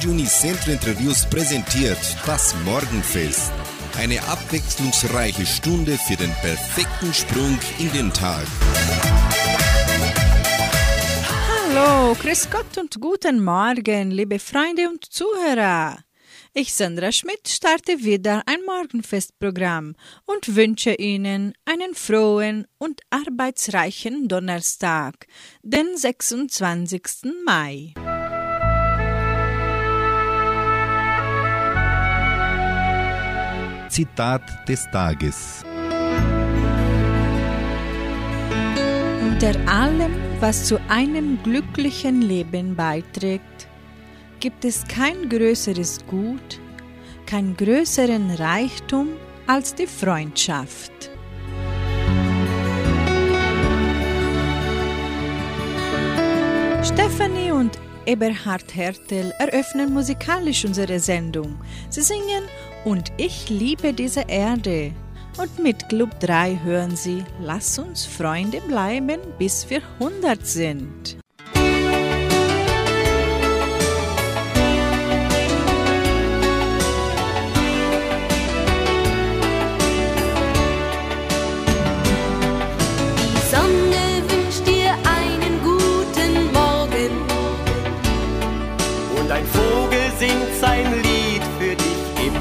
Radio Unicentro Interviews präsentiert das Morgenfest. Eine abwechslungsreiche Stunde für den perfekten Sprung in den Tag. Hallo, Chris Gott und guten Morgen, liebe Freunde und Zuhörer. Ich, Sandra Schmidt, starte wieder ein Morgenfestprogramm und wünsche Ihnen einen frohen und arbeitsreichen Donnerstag, den 26. Mai. Zitat des Tages. Unter allem, was zu einem glücklichen Leben beiträgt, gibt es kein größeres Gut, keinen größeren Reichtum als die Freundschaft. Stephanie und Eberhard Hertel eröffnen musikalisch unsere Sendung. Sie singen Und ich liebe diese Erde. Und mit Club 3 hören Sie Lass uns Freunde bleiben, bis wir 100 sind.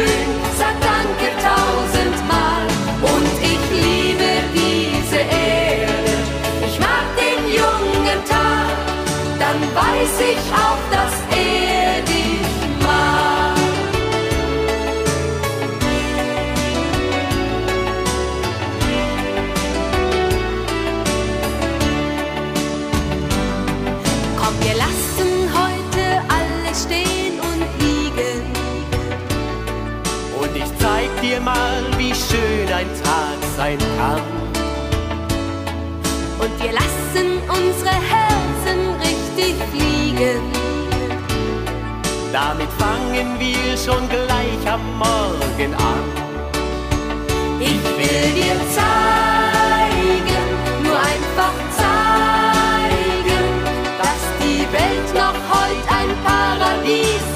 dich sein kann. Und wir lassen unsere Herzen richtig fliegen. Damit fangen wir schon gleich am Morgen an. Ich will dir zeigen, nur einfach zeigen, dass die Welt noch heute ein Paradies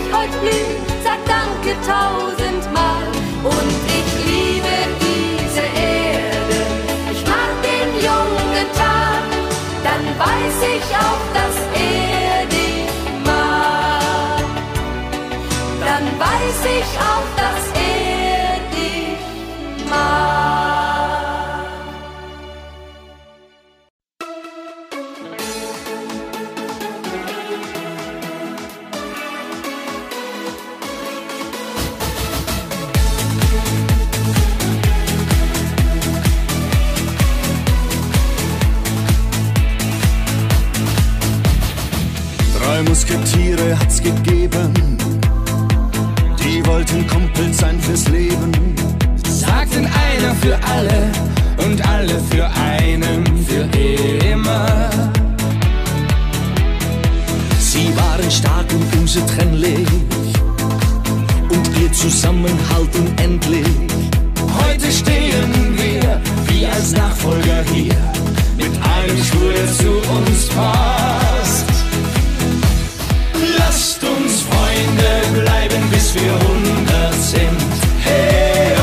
dich heute blühen. Sag danke tausendmal. Und ich liebe diese Erde, ich mag den jungen Tag, dann weiß ich auch, dass Gegeben, die wollten Kumpel sein fürs Leben. Sagten einer für alle und alle für einen für immer. Sie waren stark und unzertrennlich und ihr Zusammenhalt unendlich. Heute stehen wir wie als Nachfolger hier mit einem Schwur, der zu uns passt. Lasst uns Freunde bleiben, bis wir hundert sind. Hey, hey,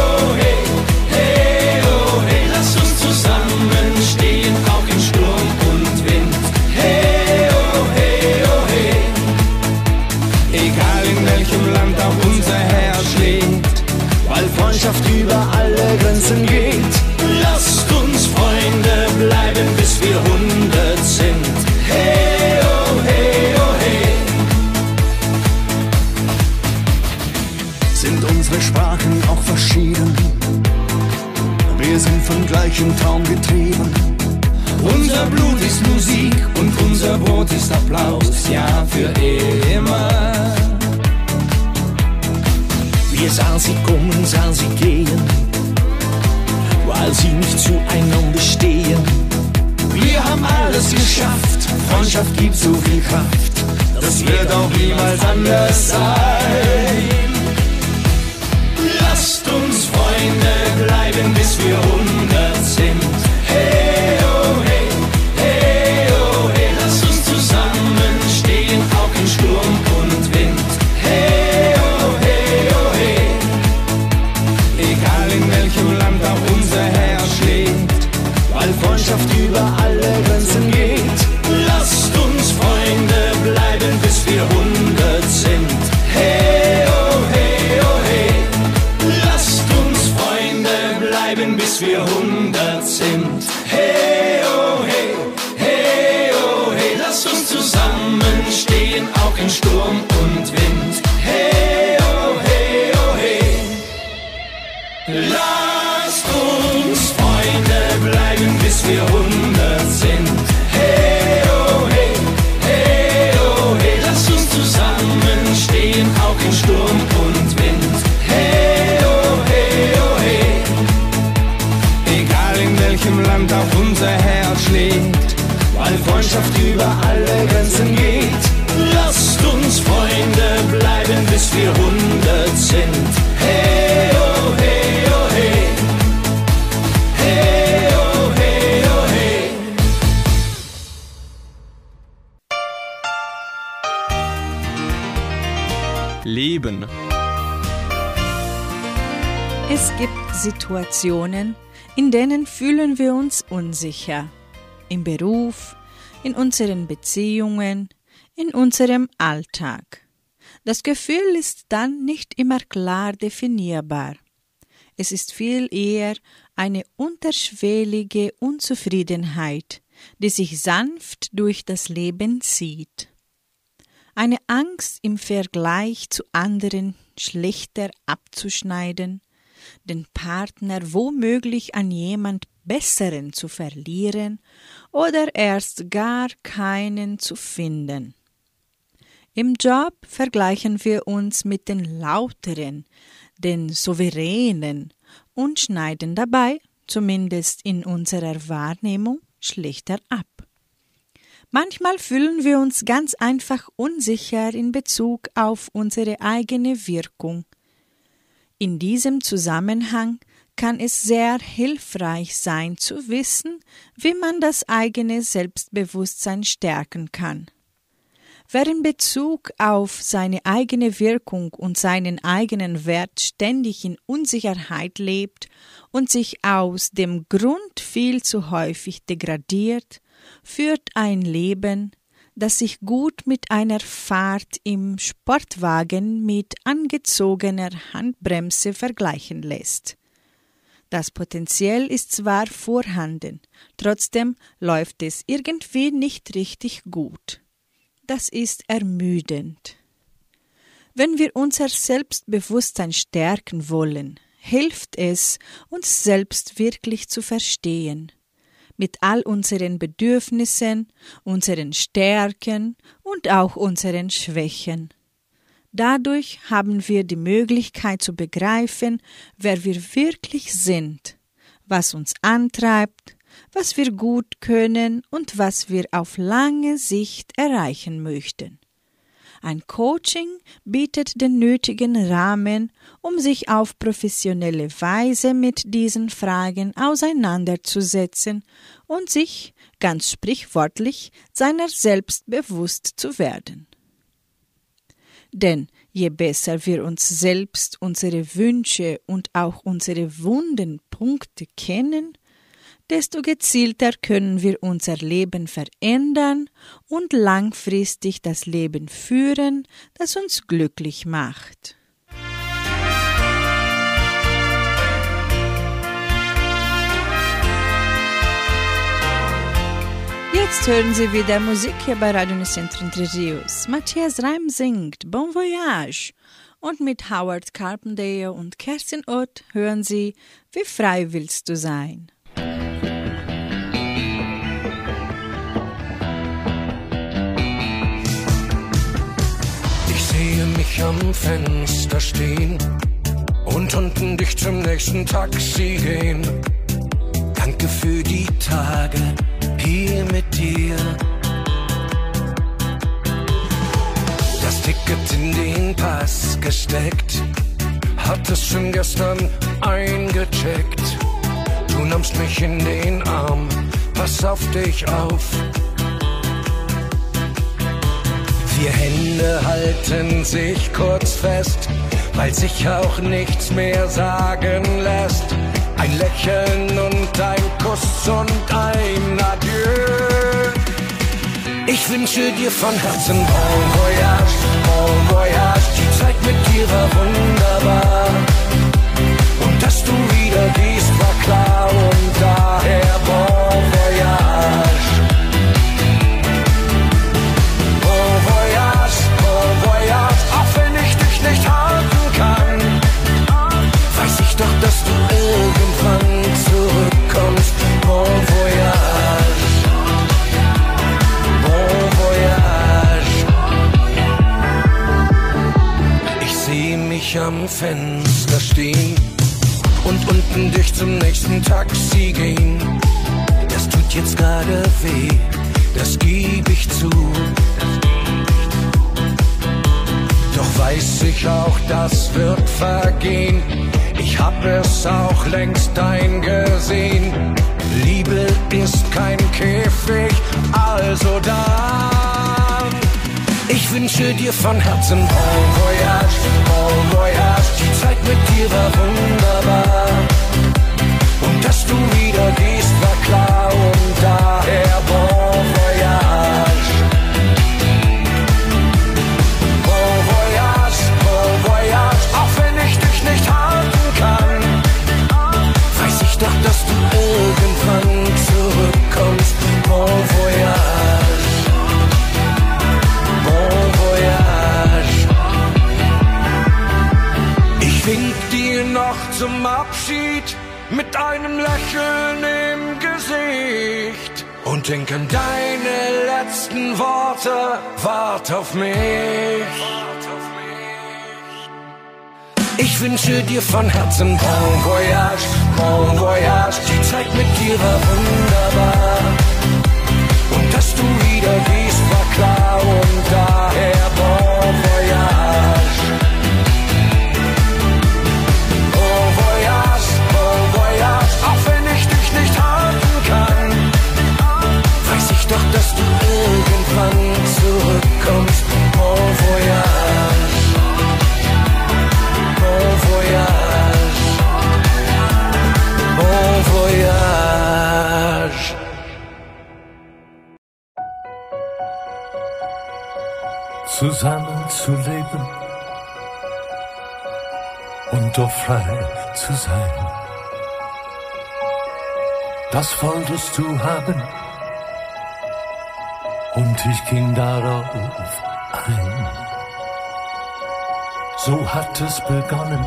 sind vom gleichen Traum getrieben. Unser Blut ist Musik und unser Brot ist Applaus, ja für immer. Wir sahen sie kommen, sahen sie gehen, weil sie nicht zueinander stehen. Wir haben alles geschafft, Freundschaft gibt so viel Kraft, das wird auch niemals anders sein. Lasst uns Freunde bleiben, bis wir hundert sind. Hey, Leben. Es gibt Situationen, in denen fühlen wir uns unsicher. Im Beruf, in unseren Beziehungen, in unserem Alltag. Das Gefühl ist dann nicht immer klar definierbar. Es ist viel eher eine unterschwellige Unzufriedenheit, die sich sanft durch das Leben zieht. Eine Angst im Vergleich zu anderen schlechter abzuschneiden, den Partner womöglich an jemand Besseren zu verlieren oder erst gar keinen zu finden. Im Job vergleichen wir uns mit den Lauteren, den Souveränen und schneiden dabei, zumindest in unserer Wahrnehmung, schlechter ab. Manchmal fühlen wir uns ganz einfach unsicher in Bezug auf unsere eigene Wirkung. In diesem Zusammenhang kann es sehr hilfreich sein zu wissen, wie man das eigene Selbstbewusstsein stärken kann. Wer in Bezug auf seine eigene Wirkung und seinen eigenen Wert ständig in Unsicherheit lebt und sich aus dem Grund viel zu häufig degradiert, führt ein Leben, das sich gut mit einer Fahrt im Sportwagen mit angezogener Handbremse vergleichen lässt. Das Potenzial ist zwar vorhanden, trotzdem läuft es irgendwie nicht richtig gut. Das ist ermüdend. Wenn wir unser Selbstbewusstsein stärken wollen, hilft es, uns selbst wirklich zu verstehen, mit all unseren Bedürfnissen, unseren Stärken und auch unseren Schwächen. Dadurch haben wir die Möglichkeit zu begreifen, wer wir wirklich sind, was uns antreibt, was wir gut können und was wir auf lange Sicht erreichen möchten. Ein Coaching bietet den nötigen Rahmen, um sich auf professionelle Weise mit diesen Fragen auseinanderzusetzen und sich, ganz sprichwörtlich, seiner selbst bewusst zu werden. Denn je besser wir uns selbst, unsere Wünsche und auch unsere wunden Punkte kennen, desto gezielter können wir unser Leben verändern und langfristig das Leben führen, das uns glücklich macht. Jetzt hören Sie wieder Musik hier bei Radio Nicentro Entre Rios. Matthias Reim singt Bon Voyage und mit Howard Carpendale und Kerstin Ott hören Sie Wie frei willst du sein? Mich am Fenster stehen und unten dich zum nächsten Taxi gehen. Danke für die Tage hier mit dir. Das Ticket in den Pass gesteckt, hat es schon gestern eingecheckt. Du nimmst mich in den Arm, pass auf dich auf. Vier Hände halten sich kurz fest, weil sich auch nichts mehr sagen lässt. Ein Lächeln und ein Kuss und ein Adieu. Ich wünsche dir von Herzen Bon Voyage, Bon Voyage. Die Zeit mit dir war wunderbar. Und dass du wieder gehst, war klar. Und daher Bon Voyage. Dich nicht halten kann, weiß ich doch, dass du irgendwann zurückkommst. Bon Voyage. Bon Voyage. Ich sehe mich am Fenster stehen und unten dich zum nächsten Taxi gehen. Das tut jetzt gerade weh, das gebe ich zu. Weiß ich auch, das wird vergehen. Ich hab es auch längst eingesehen. Liebe ist kein Käfig, also dann. Ich wünsche dir von Herzen Bon Voyage, Bon Voyage. Die Zeit mit dir war wunderbar. Und dass du wieder gehst, war klar. Und daher Bon einem Lächeln im Gesicht und denk an deine letzten Worte. Wart auf mich. Ich wünsche dir von Herzen Bon Voyage, Bon Voyage. Die Zeit mit dir war wunderbar. Und dass du wieder gehst, war klar. Und daher Bon irgendwann zurückkommst. Bon Voyage. Bon Voyage. Bon Voyage. zusammen zu leben und doch frei zu sein. Das wolltest du haben und ich ging darauf ein. So hat es begonnen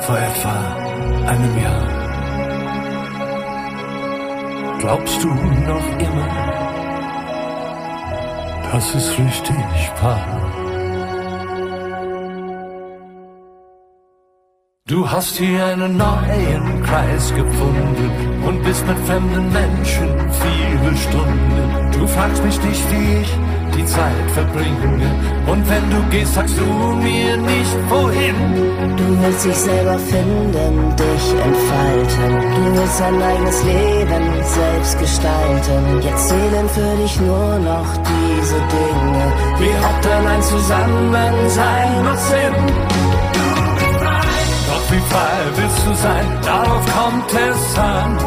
vor etwa einem Jahr. Glaubst du noch immer? das ist richtig wahr. Du hast hier einen neuen Kreis gefunden und bist mit fremden Menschen viele Stunden. Du fragst mich nicht, wie ich die Zeit verbringe. Und wenn du gehst, sagst du mir nicht wohin. Du willst dich selber finden, dich entfalten. Du willst dein eigenes Leben selbst gestalten. Jetzt zählen für dich nur noch diese Dinge. Wie hat denn ein Zusammensein noch Sinn? Wie frei willst du sein? Darauf kommt es an.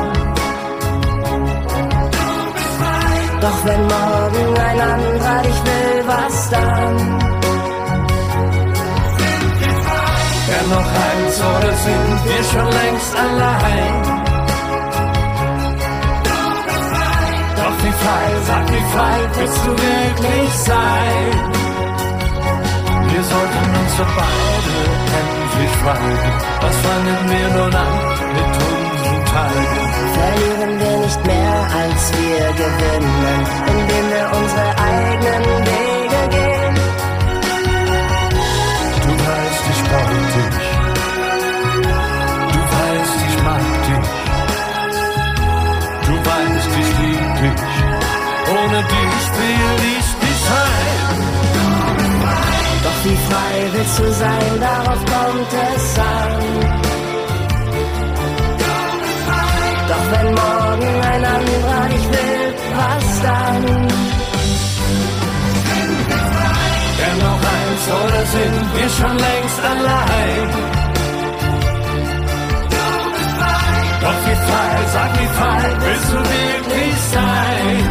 Doch wenn morgen ein anderer dich will, was dann? Wer noch eins oder sind wir schon längst allein? Doch wie frei, sag wie frei willst du wirklich sein? uns doch beide schweigen. Was fangen wir nun an mit unseren Tagen? Verlieren wir nicht mehr, als wir gewinnen, indem wir unsere eigenen Wege gehen. Du weißt, ich brauch dich. Du weißt, ich mag dich. Du weißt, ich lieb dich. Ohne dich will ich wie frei willst du sein, darauf kommt es an. Doch wenn morgen ein anderer dich will, was dann? Denn noch eins oder sind wir schon längst allein? Doch wie frei, sag wie frei willst du wirklich sein?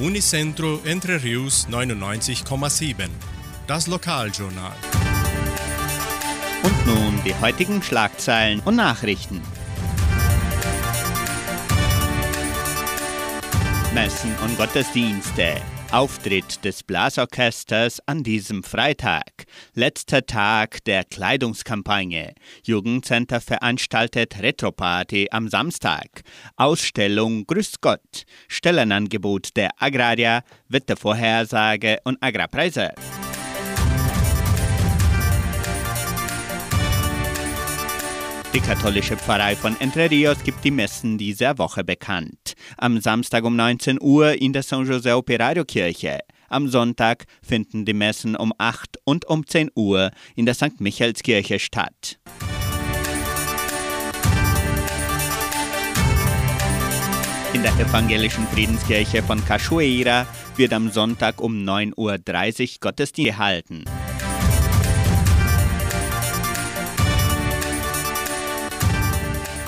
Unicentro Entre Rius 99,7. Das Lokaljournal. Und nun die heutigen Schlagzeilen und Nachrichten. Messen und Gottesdienste. Auftritt des Blasorchesters an diesem Freitag. Letzter Tag der Kleidungskampagne. Jugendcenter veranstaltet Retroparty am Samstag. Ausstellung Grüß Gott. Stellenangebot der Agraria, Wettervorhersage und Agrarpreise. Die katholische Pfarrei von Entre Rios gibt die Messen dieser Woche bekannt. Am Samstag um 19 Uhr in der San José Operario Kirche. Am Sonntag finden die Messen um 8 und um 10 Uhr in der St. Michaelskirche statt. In der evangelischen Friedenskirche von Cachoeira wird am Sonntag um 9.30 Uhr Gottesdienst gehalten.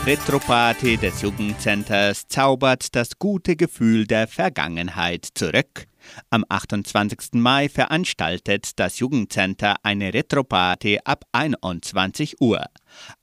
Retroparty des Jugendcenters zaubert das gute Gefühl der Vergangenheit zurück. Am 28. Mai veranstaltet das Jugendcenter eine Retroparty ab 21 Uhr.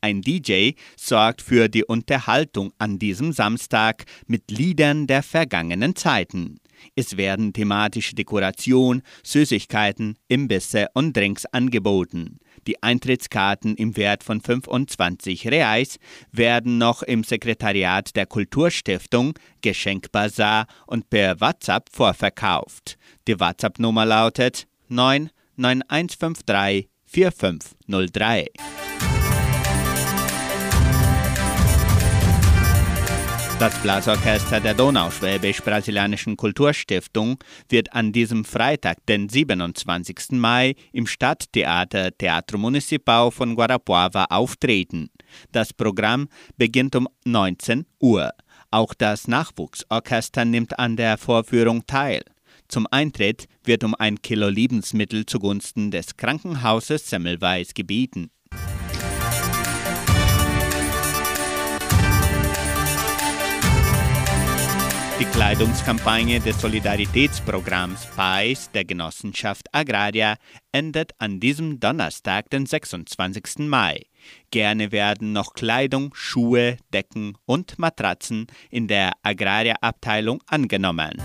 Ein DJ sorgt für die Unterhaltung an diesem Samstag mit Liedern der vergangenen Zeiten. Es werden thematische Dekoration, Süßigkeiten, Imbisse und Drinks angeboten. Die Eintrittskarten im Wert von 25 Reais werden noch im Sekretariat der Kulturstiftung, Geschenkbazar und per WhatsApp vorverkauft. Die WhatsApp-Nummer lautet 99153 4503. Das Blasorchester der Donauschwäbisch-Brasilianischen Kulturstiftung wird an diesem Freitag, den 27. Mai, im Stadttheater Teatro Municipal von Guarapuava auftreten. Das Programm beginnt um 19 Uhr. Auch das Nachwuchsorchester nimmt an der Vorführung teil. Zum Eintritt wird um ein Kilo Lebensmittel zugunsten des Krankenhauses Semmelweis gebeten. Die Kleidungskampagne des Solidaritätsprogramms PAIS der Genossenschaft Agraria endet an diesem Donnerstag, den 26. Mai. Gerne werden noch Kleidung, Schuhe, Decken und Matratzen in der Agraria-Abteilung angenommen.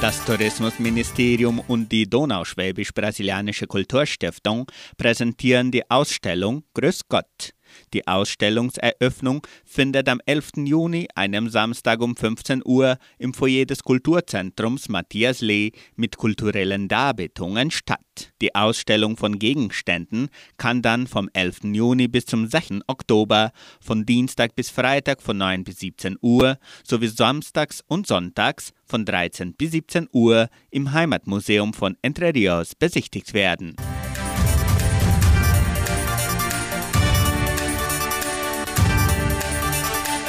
Das Tourismusministerium und die Donauschwäbisch-Brasilianische Kulturstiftung präsentieren die Ausstellung Grüß Gott. Die Ausstellungseröffnung findet am 11. Juni, einem Samstag um 15 Uhr, im Foyer des Kulturzentrums Matthias Lee mit kulturellen Darbietungen statt. Die Ausstellung von Gegenständen kann dann vom 11. Juni bis zum 6. Oktober, von Dienstag bis Freitag von 9 bis 17 Uhr sowie samstags und sonntags von 13 bis 17 Uhr im Heimatmuseum von Entre Rios besichtigt werden.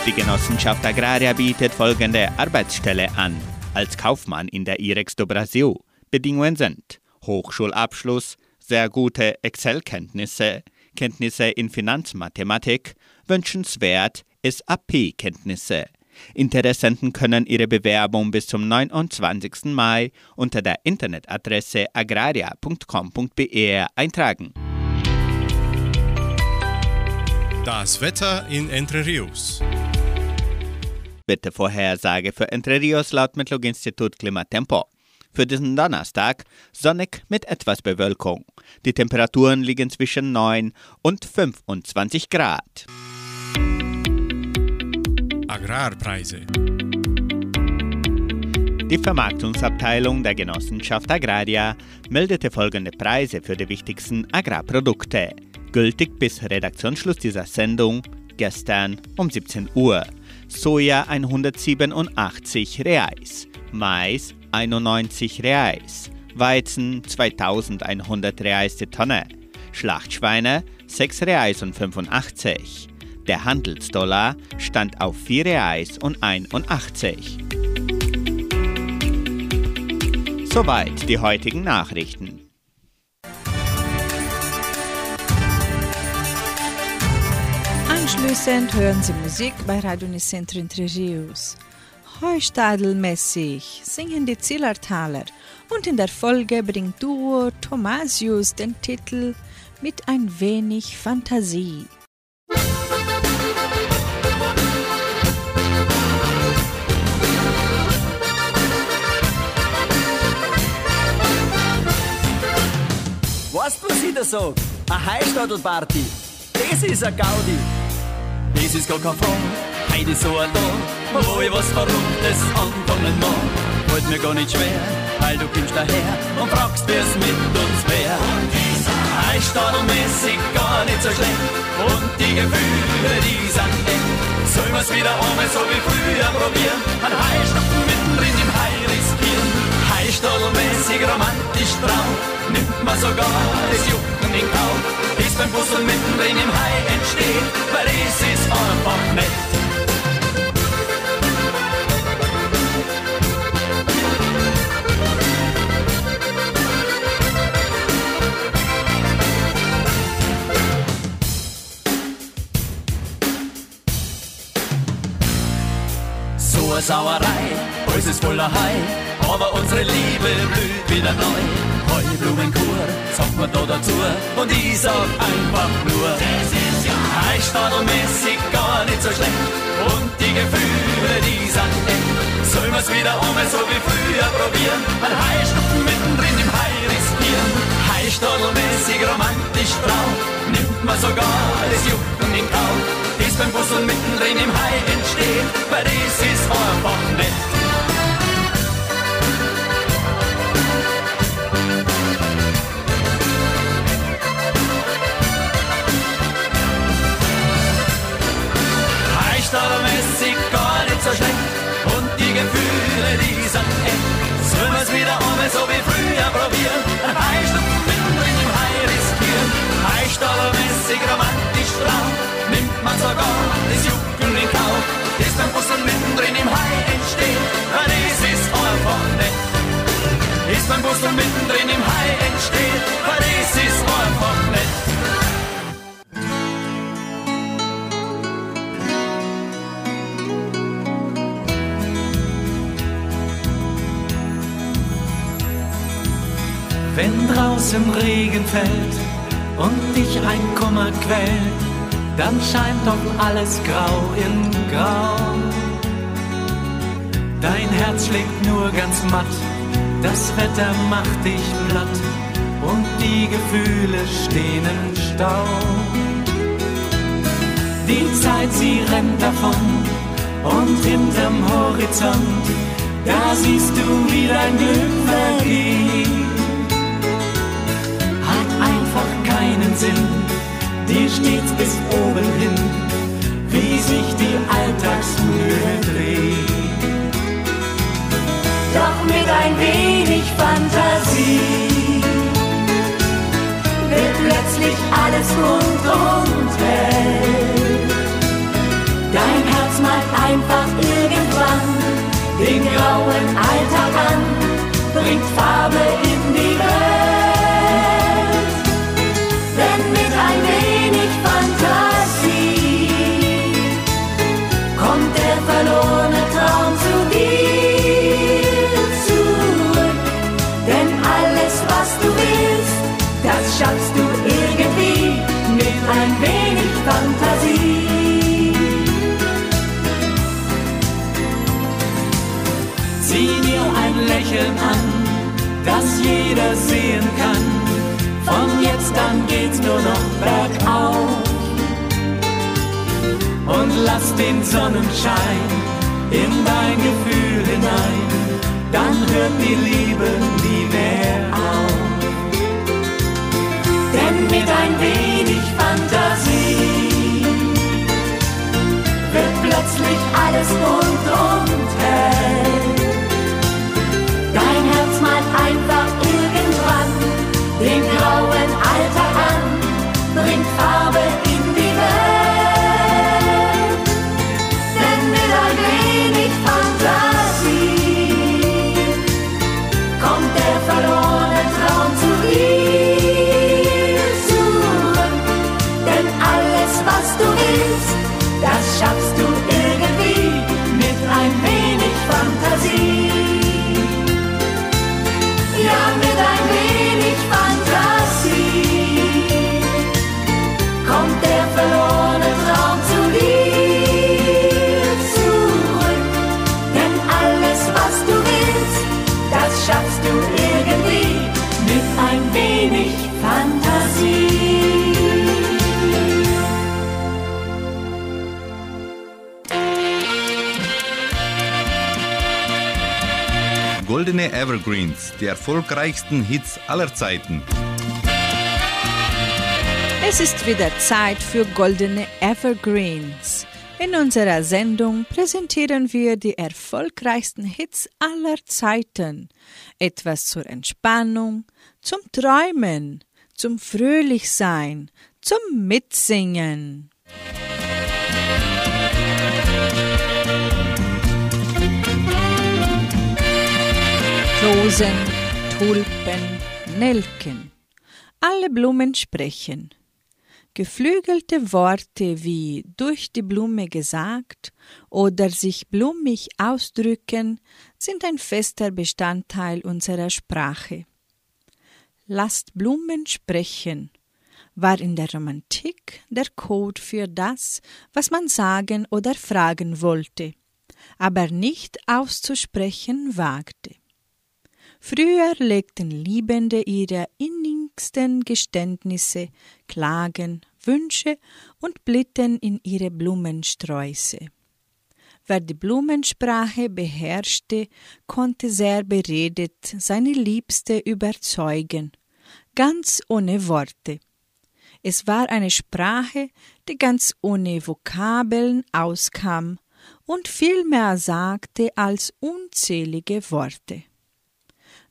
Die Genossenschaft Agraria bietet folgende Arbeitsstelle an. Als Kaufmann in der IREX do Brasil. Bedingungen sind Hochschulabschluss, sehr gute Excel-Kenntnisse, Kenntnisse in Finanzmathematik, wünschenswert SAP-Kenntnisse. Interessenten können ihre Bewerbung bis zum 29. Mai unter der Internetadresse agraria.com.br eintragen. Das Wetter in Entre Rios. Wettervorhersage für Entre Rios laut Metlog-Institut Klimatempo. Für diesen Donnerstag sonnig mit etwas Bewölkung. Die Temperaturen liegen zwischen 9 und 25 Grad. Agrarpreise. Die Vermarktungsabteilung der Genossenschaft Agraria meldete folgende Preise für die wichtigsten Agrarprodukte. Gültig bis Redaktionsschluss dieser Sendung gestern um 17 Uhr. Soja 187 Reais, Mais 91 Reais, Weizen 2100 Reais die Tonne, Schlachtschweine 6 Reais und 85. Der Handelsdollar stand auf 4 Reais und 81. Soweit die heutigen Nachrichten. Anschließend hören Sie Musik bei Radio Unicentro Entre Rios. Heustadelmäßig singen die Zillertaler und in der Folge bringt Duo Thomasius den Titel Mit ein wenig Fantasie. Was da sag? Eine Heistadelparty, das ist ein Gaudi. Das ist gar kein Fang, heute so ein Tag, wo ich was Verrücktes anfangen mag. Halt mir gar nicht schwer, weil du kommst daher und fragst, wer es mit uns wär. Heistadelmäßig gar nicht so schlecht und die Gefühle, die sind echt. Sollen wir's wieder einmal so wie früher probieren, ein Hai riskieren. Heistadelmäßig romantisch drauf, nimmt man sogar das Jucken in Kauf. Ist beim Busseln mittendrin im Hai entsteht, weil es ist einfach nett. So eine Sauerei, alles ist voller Hai, aber unsere Liebe blüht wieder neu. Heublumenkur, sagt man da dazu, und ich sag einfach nur, das ist ja Heistadelmäßig gar nicht so schlecht, und die Gefühle, die sind echt. Sollen wir's wieder einmal so wie früher probieren, ein Haistupfen mittendrin im Hai riskieren. Heistadelmäßig romantisch drauf, nimmt man sogar das Jucken in Kauf. Das beim Busseln mittendrin im Hai entsteht, weil das ist einfach nett. Draußen Regen fällt und dich ein Kummer quält, dann scheint doch alles grau in grau. Dein Herz schlägt nur ganz matt, das Wetter macht dich platt und die Gefühle stehen im Stau. Die Zeit, sie rennt davon und hinterm Horizont, da siehst du, wie dein Glück vergeht. Sinn, dir stets bis oben hin, wie sich die Alltagsmühle dreht. Doch mit ein wenig Fantasie wird plötzlich alles rund und hell. Dein Herz malt einfach irgendwann den grauen Alltag an, bringt Farbe in die Welt. Lass den Sonnenschein in dein Gefühl hinein, dann hört die Liebe nie mehr auf. Denn mit ein wenig Fantasie wird plötzlich alles rund und hell. Goldene Evergreens, die erfolgreichsten Hits aller Zeiten. Es ist wieder Zeit für goldene Evergreens. In unserer Sendung präsentieren wir die erfolgreichsten Hits aller Zeiten. Etwas zur Entspannung, zum Träumen, zum Fröhlichsein, zum Mitsingen. Rosen, Tulpen, Nelken. Alle Blumen sprechen. Geflügelte Worte wie durch die Blume gesagt oder sich blumig ausdrücken sind ein fester Bestandteil unserer Sprache. Lasst Blumen sprechen war in der Romantik der Code für das, was man sagen oder fragen wollte, aber nicht auszusprechen wagte. Früher legten Liebende ihre innigsten Geständnisse, Klagen, Wünsche und Blitten in ihre Blumensträuße. Wer die Blumensprache beherrschte, konnte sehr beredet seine Liebste überzeugen, ganz ohne Worte. Es war eine Sprache, die ganz ohne Vokabeln auskam und viel mehr sagte als unzählige Worte.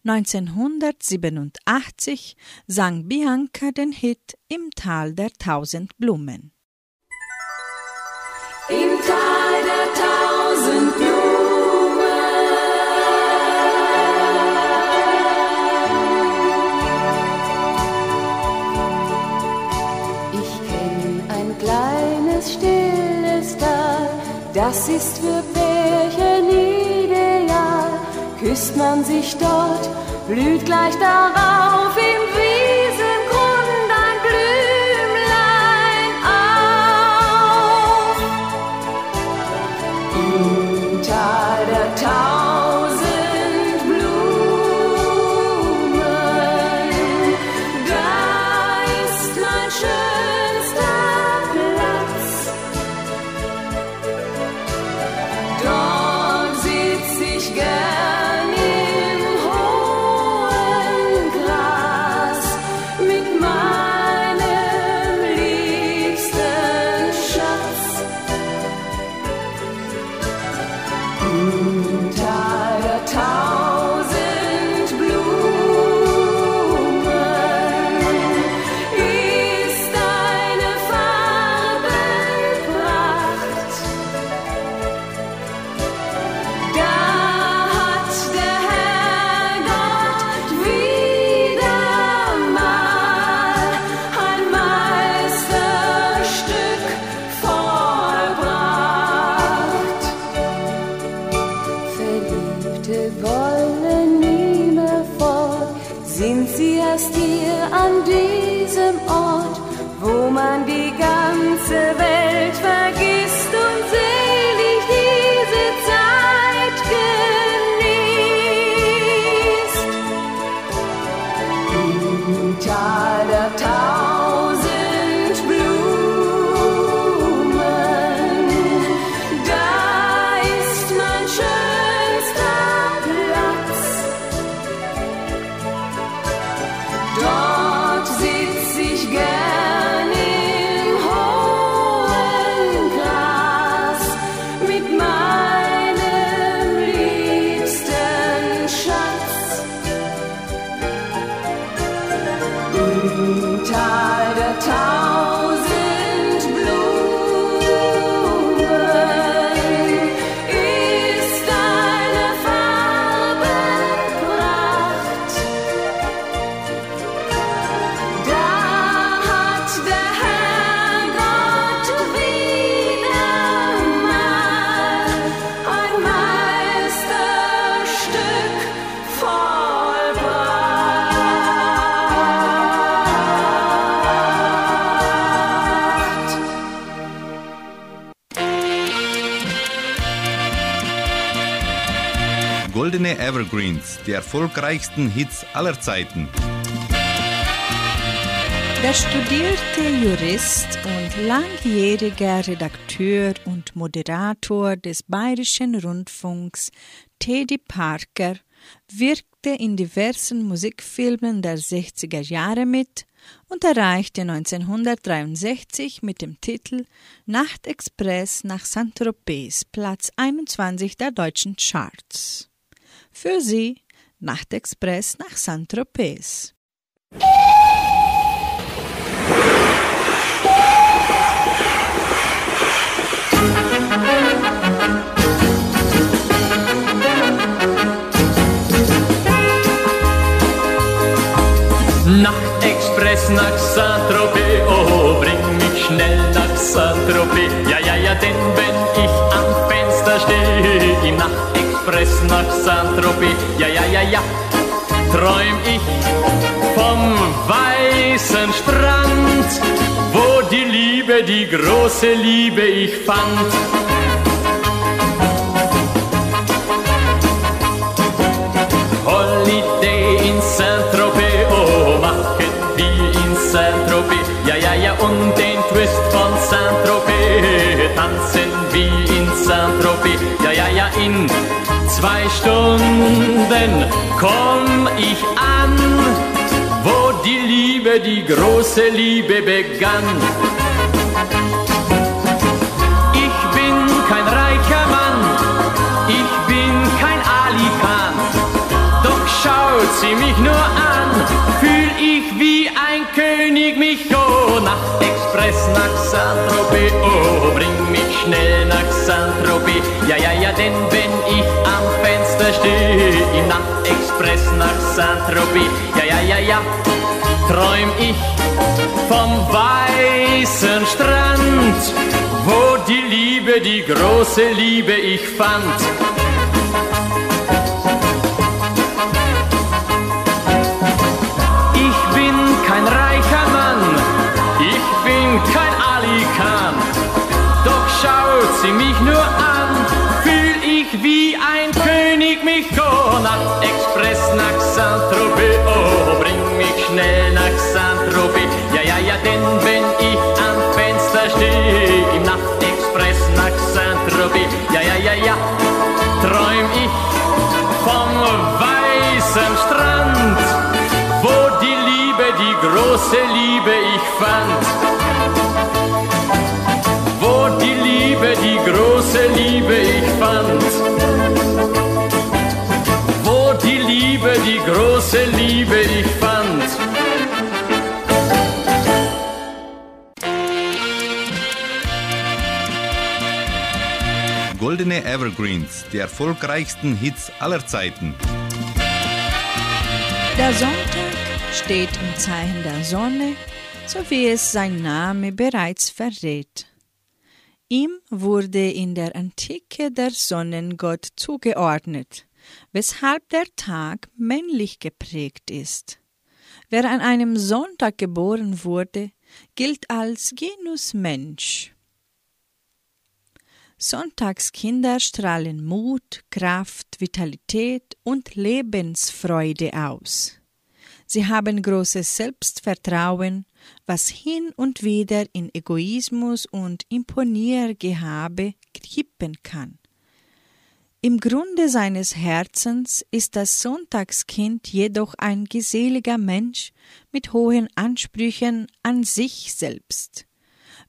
1987 sang Bianca den Hit Im Tal der tausend Blumen. Im Tal der tausend Blumen. Ich kenn ein kleines, stilles Tal, das ist für ideal. Küsst man sich dort, blüht gleich darauf im Wiesengrund Evergreens, die erfolgreichsten Hits aller Zeiten. Der studierte Jurist und langjähriger Redakteur und Moderator des Bayerischen Rundfunks Teddy Parker wirkte in diversen Musikfilmen der 60er Jahre mit und erreichte 1963 mit dem Titel Nachtexpress nach Saint-Tropez Platz 21 der deutschen Charts. Für sie Nachtexpress nach Saint-Tropez. Nachtexpress nach Saint-Tropez, oh, bring mich schnell nach Saint-Tropez. Ja, ja, ja, denn wenn ich am Fenster stehe, im Nachtexpress nach Saint-Tropez, ja, ja, ja, ja, träum ich vom weißen Strand, wo die Liebe, die große Liebe ich fand. Stunden komm ich an, wo die Liebe, die große Liebe begann. Ich bin kein reicher Mann, ich bin kein Ali Khan. Doch schaut sie mich nur an, fühl ich wie ein König mich oh, Nachtexpress nach Saint-Tropez, oh, bring mich schnell nach Saint-Tropez. Ja, ja, ja, denn wenn ich stehe, im Nachtexpress nach Saint-Tropez, ja, ja, ja, ja, träum ich vom weißen Strand, wo die Liebe, die große Liebe ich fand. Saint-Tropez, ja, ja, ja, ja, träum ich vom weißen Strand, wo die Liebe, die große Liebe ich fand. Wo die Liebe, die große Liebe ich fand. Wo die Liebe, die große Liebe ich fand. Goldene Evergreens, die erfolgreichsten Hits aller Zeiten. Der Sonntag steht im Zeichen der Sonne, so wie es sein Name bereits verrät. Ihm wurde in der Antike der Sonnengott zugeordnet, weshalb der Tag männlich geprägt ist. Wer an einem Sonntag geboren wurde, gilt als Genusmensch. Sonntagskinder strahlen Mut, Kraft, Vitalität und Lebensfreude aus. Sie haben großes Selbstvertrauen, was hin und wieder in Egoismus und Imponiergehabe kippen kann. Im Grunde seines Herzens ist das Sonntagskind jedoch ein geseliger Mensch mit hohen Ansprüchen an sich selbst.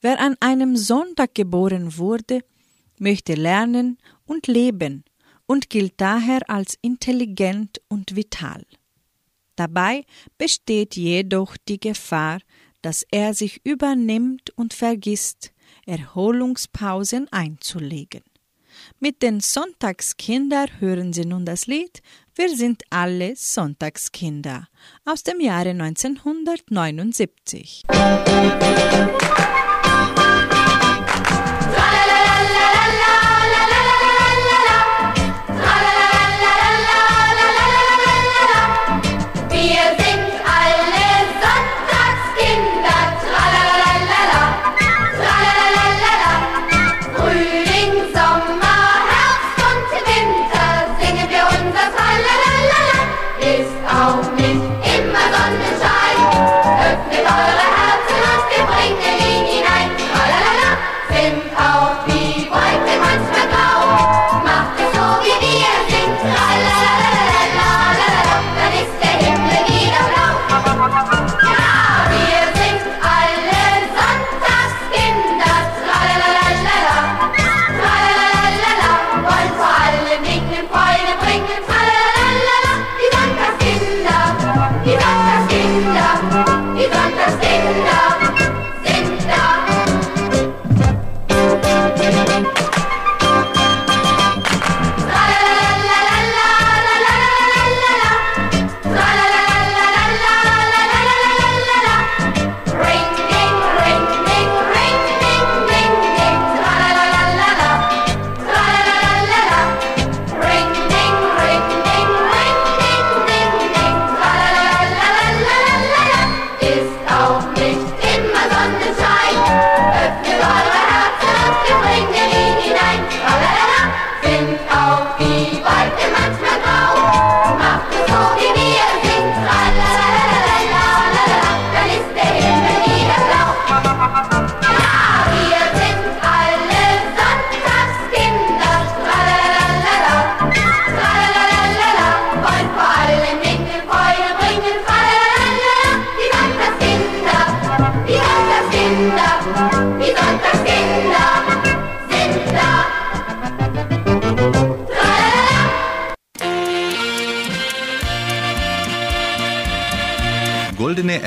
Wer an einem Sonntag geboren wurde, möchte lernen und leben und gilt daher als intelligent und vital. Dabei besteht jedoch die Gefahr, dass er sich übernimmt und vergisst, Erholungspausen einzulegen. Mit den Sonntagskindern hören Sie nun das Lied Wir sind alle Sonntagskinder aus dem Jahre 1979. Wir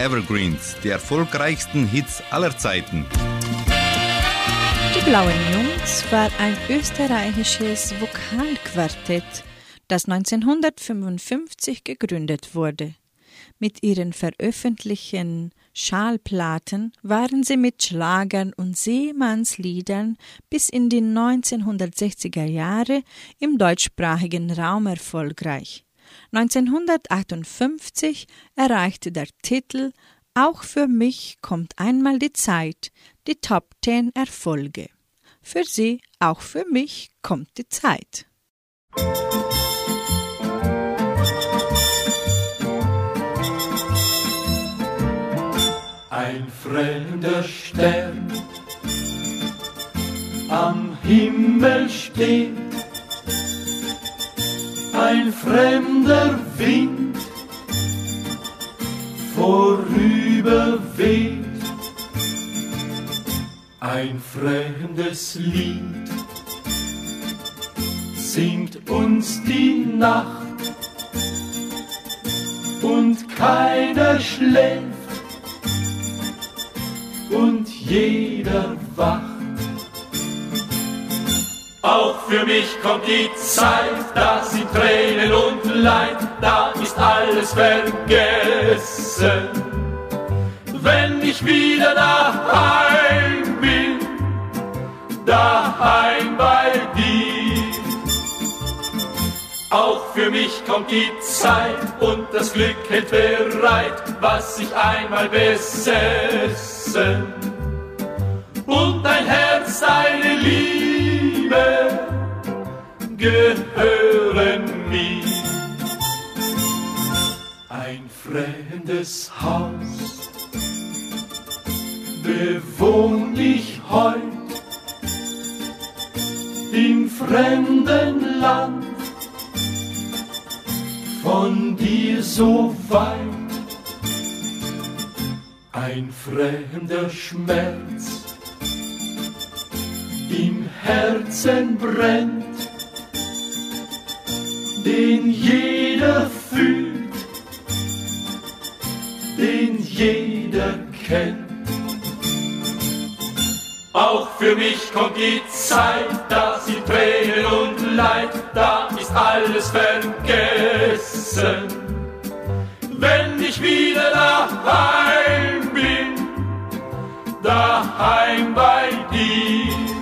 Evergreens, die erfolgreichsten Hits aller Zeiten. Die Blauen Jungs war ein österreichisches Vokalquartett, das 1955 gegründet wurde. Mit ihren veröffentlichten Schallplatten waren sie mit Schlagern und Seemannsliedern bis in die 1960er Jahre im deutschsprachigen Raum erfolgreich. 1958 erreichte der Titel Auch für mich kommt einmal die Zeit die Top 10 Erfolge. Für Sie, auch für mich kommt die Zeit. Ein fremder Stern am Himmel steht, ein fremder Wind vorüber weht, ein fremdes Lied singt uns die Nacht und keiner schläft und jeder wacht. Auch für mich kommt die Zeit, da sind Tränen und Leid, da ist alles vergessen. Wenn ich wieder daheim bin, daheim bei dir. Auch für mich kommt die Zeit und das Glück hält bereit, was ich einmal besessen. Und dein Herz, deine Liebe gehören mir. Ein fremdes Haus bewohn ich heut im fremden Land, von dir so weit. Ein fremder Schmerz im Herzen brennt, den jeder fühlt, den jeder kennt. Auch für mich kommt die Zeit, da sind Tränen und Leid, da ist alles vergessen. Wenn ich wieder daheim bin, daheim bei dir.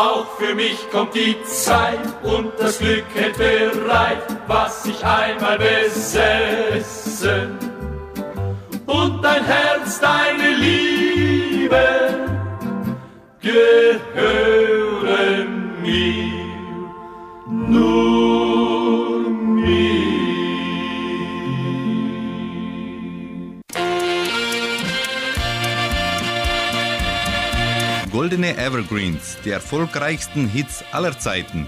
Auch für mich kommt die Zeit und das Glück hält bereit, was ich einmal besessen. Und dein Herz, deine Liebe gehören mir, nur Goldene Evergreens, die erfolgreichsten Hits aller Zeiten.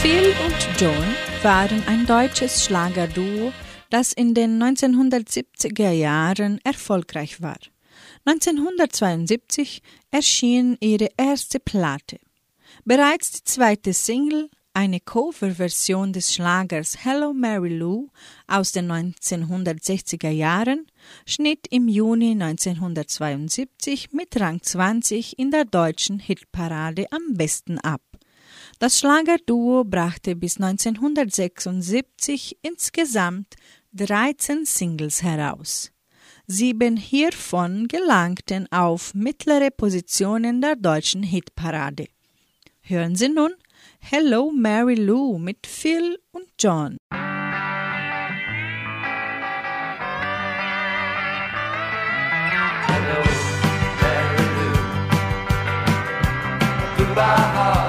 Phil und John waren ein deutsches Schlagerduo, das in den 1970er Jahren erfolgreich war. 1972 erschien ihre erste Platte. Bereits die zweite Single, eine Coverversion des Schlagers Hello Mary Lou aus den 1960er Jahren, schnitt im Juni 1972 mit Rang 20 in der deutschen Hitparade am besten ab. Das Schlagerduo brachte bis 1976 insgesamt 13 Singles heraus. Sieben hiervon gelangten auf mittlere Positionen der deutschen Hitparade. Hören Sie nun Hello Mary Lou mit Phil und John. Goodbye, heart, sweet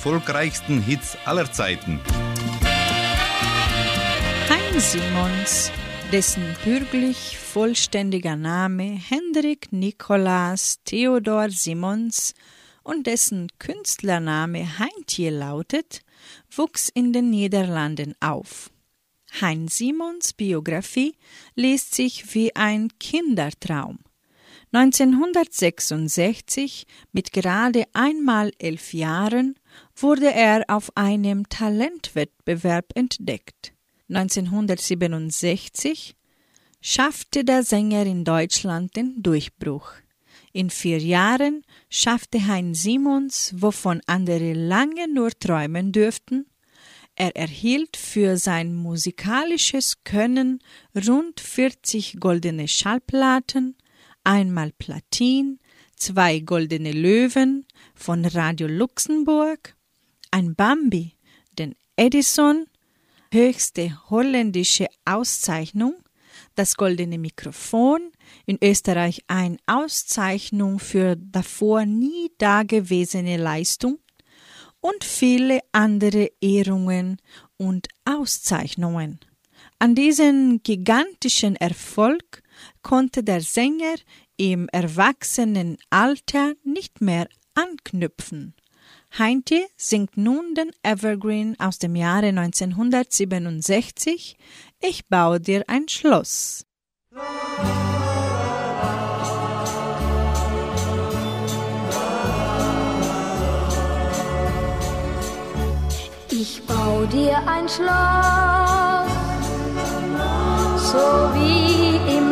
erfolgreichsten Hits aller Zeiten. Heinz Simons, dessen bürgerlich vollständiger Name Hendrik Nikolaas Theodor Simons und dessen Künstlername Heintje lautet, wuchs in den Niederlanden auf. Heinz Simons Biografie liest sich wie ein Kindertraum. 1966, mit gerade einmal elf Jahren, wurde er auf einem Talentwettbewerb entdeckt. 1967 schaffte der Sänger in Deutschland den Durchbruch. In vier Jahren schaffte Heinz Simons, wovon andere lange nur träumen dürften. Er erhielt für sein musikalisches Können rund 40 goldene Schallplatten, einmal Platin, zwei goldene Löwen von Radio Luxemburg, ein Bambi, den Edison, höchste holländische Auszeichnung, das goldene Mikrofon, in Österreich eine Auszeichnung für davor nie dagewesene Leistung und viele andere Ehrungen und Auszeichnungen. An diesen gigantischen Erfolg konnte der Sänger im Erwachsenenalter nicht mehr anknüpfen. Heintje singt nun den Evergreen aus dem Jahre 1967 Ich baue dir ein Schloss. Ich bau dir ein Schloss, so wie im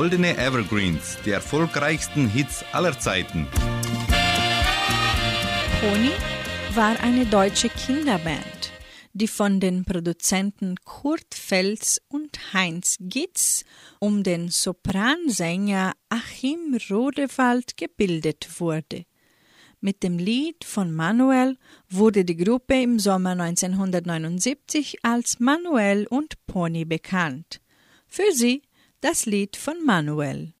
Goldene Evergreens, die erfolgreichsten Hits aller Zeiten. Pony war eine deutsche Kinderband, die von den Produzenten Kurt Fels und Heinz Gitz um den Sopransänger Achim Rodewald gebildet wurde. Mit dem Lied von Manuel wurde die Gruppe im Sommer 1979 als Manuel und Pony bekannt. Für sie das Lied von Manuel.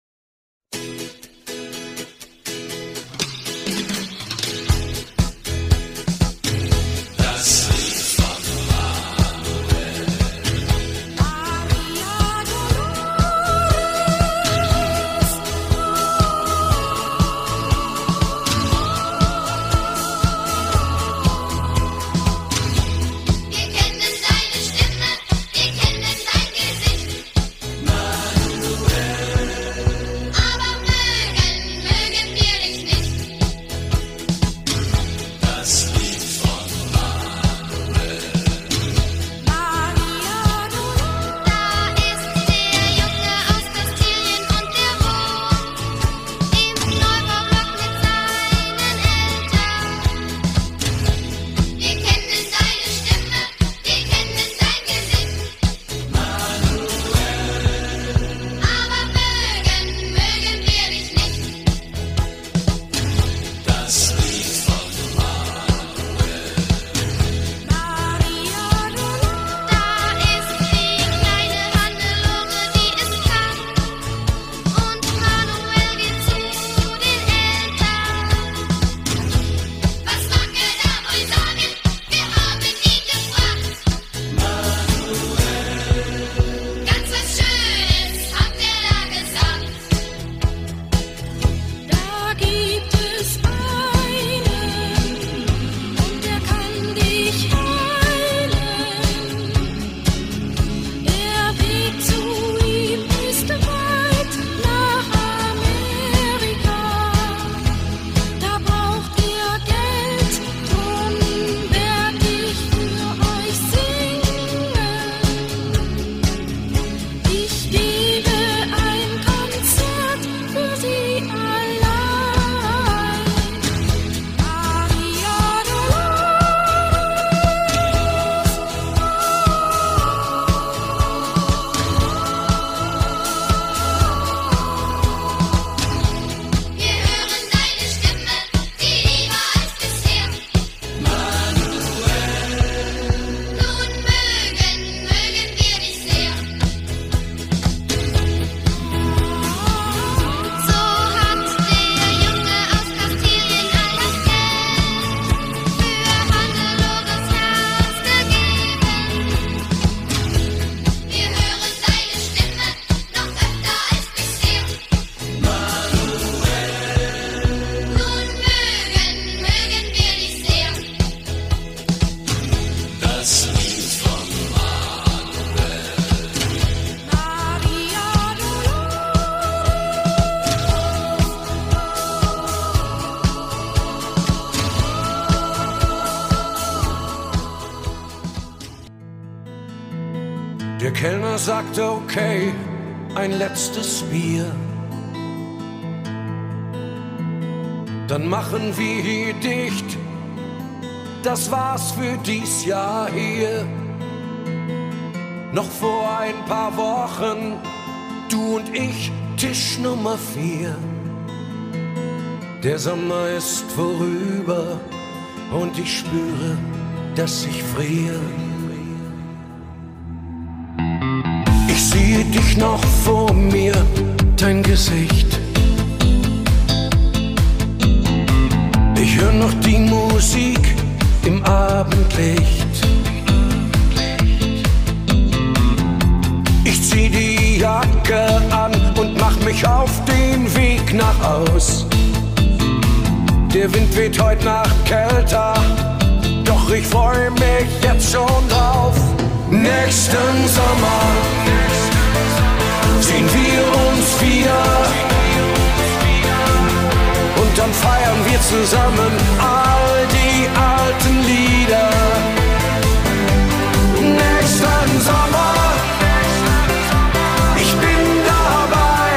Der Kellner sagte, okay, ein letztes Bier. Dann machen wir hier dicht. Das war's für dies Jahr hier. Noch vor ein paar Wochen, du und ich, Tisch Nummer vier. Der Sommer ist vorüber und ich spüre, dass ich friere. Ich sehe dich noch vor mir, dein Gesicht. Ich höre noch die Musik im Abendlicht. Ich zieh die Jacke an und mach mich auf den Weg nach Haus. Der Wind weht heute Nacht kälter, doch ich freu mich jetzt schon drauf. Nächsten Sommer sehen wir uns wieder und dann feiern wir zusammen all die alten Lieder. Nächsten Sommer, ich bin dabei.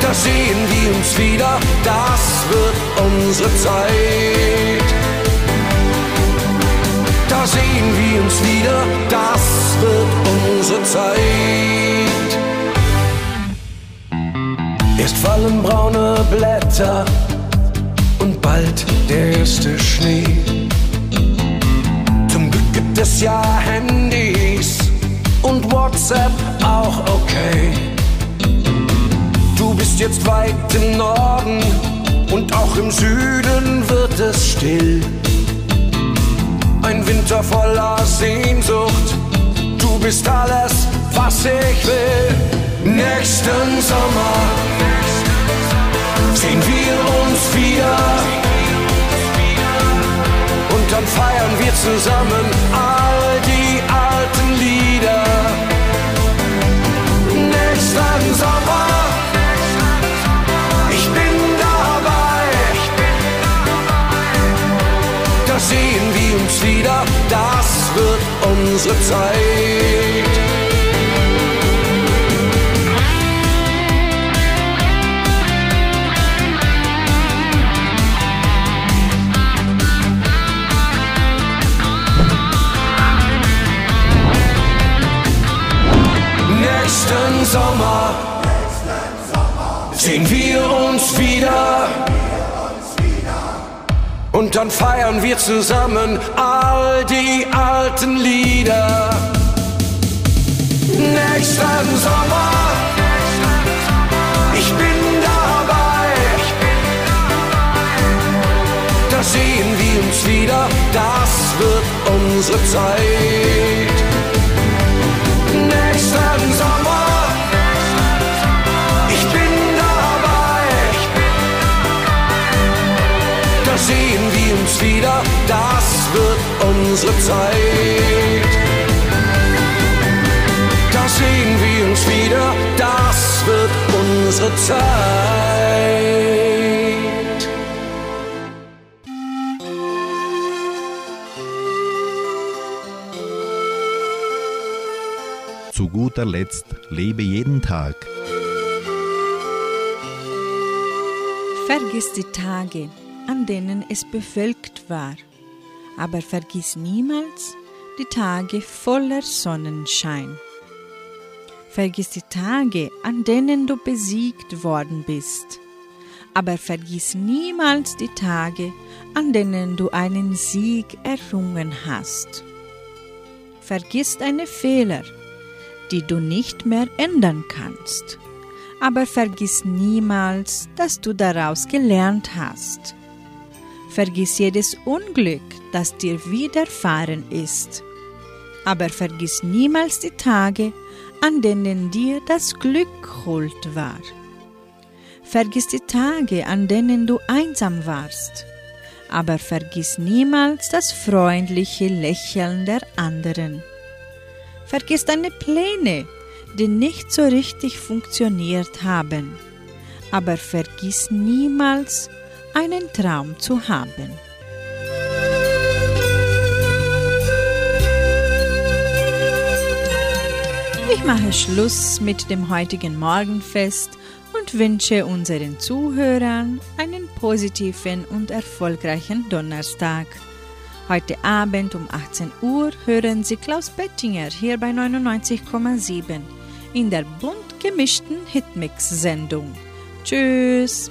Da sehen wir uns wieder, das wird unsere Zeit. Sehen wir uns wieder, das wird unsere Zeit. Erst fallen braune Blätter und bald der erste Schnee. Zum Glück gibt es ja Handys und WhatsApp auch okay. Du bist jetzt weit im Norden und auch im Süden wird es still. Ein Winter voller Sehnsucht, du bist alles, was ich will. Nächsten Sommer sehen wir uns wieder. Und dann feiern wir zusammen all die alten Lieder. Nächsten Sommer, unsere Zeit. Nächsten Sommer sehen wir uns wieder. Und dann feiern wir zusammen all die alten Lieder. Nächsten Sommer, ich bin dabei. Da sehen wir uns wieder, das wird unsere Zeit. Sehen wir uns wieder, das wird unsere Zeit. Da sehen wir uns wieder, das wird unsere Zeit. Zu guter Letzt lebe jeden Tag. Vergiss die Tage, an denen es bewölkt war, aber vergiss niemals die Tage voller Sonnenschein. Vergiss die Tage, an denen du besiegt worden bist, aber vergiss niemals die Tage, an denen du einen Sieg errungen hast. Vergiss deine Fehler, die du nicht mehr ändern kannst aber vergiss niemals, dass du daraus gelernt hast. Vergiss jedes Unglück, das dir widerfahren ist, aber vergiss niemals die Tage, an denen dir das Glück hold war. Vergiss die Tage, an denen du einsam warst, aber vergiss niemals das freundliche Lächeln der anderen. Vergiss deine Pläne, die nicht so richtig funktioniert haben. Aber vergiss niemals, einen Traum zu haben. Ich mache Schluss mit dem heutigen Morgenfest und wünsche unseren Zuhörern einen positiven und erfolgreichen Donnerstag. Heute Abend um 18 Uhr hören Sie Klaus Bettinger hier bei 99,7 in der bunt gemischten Hitmix-Sendung. Tschüss!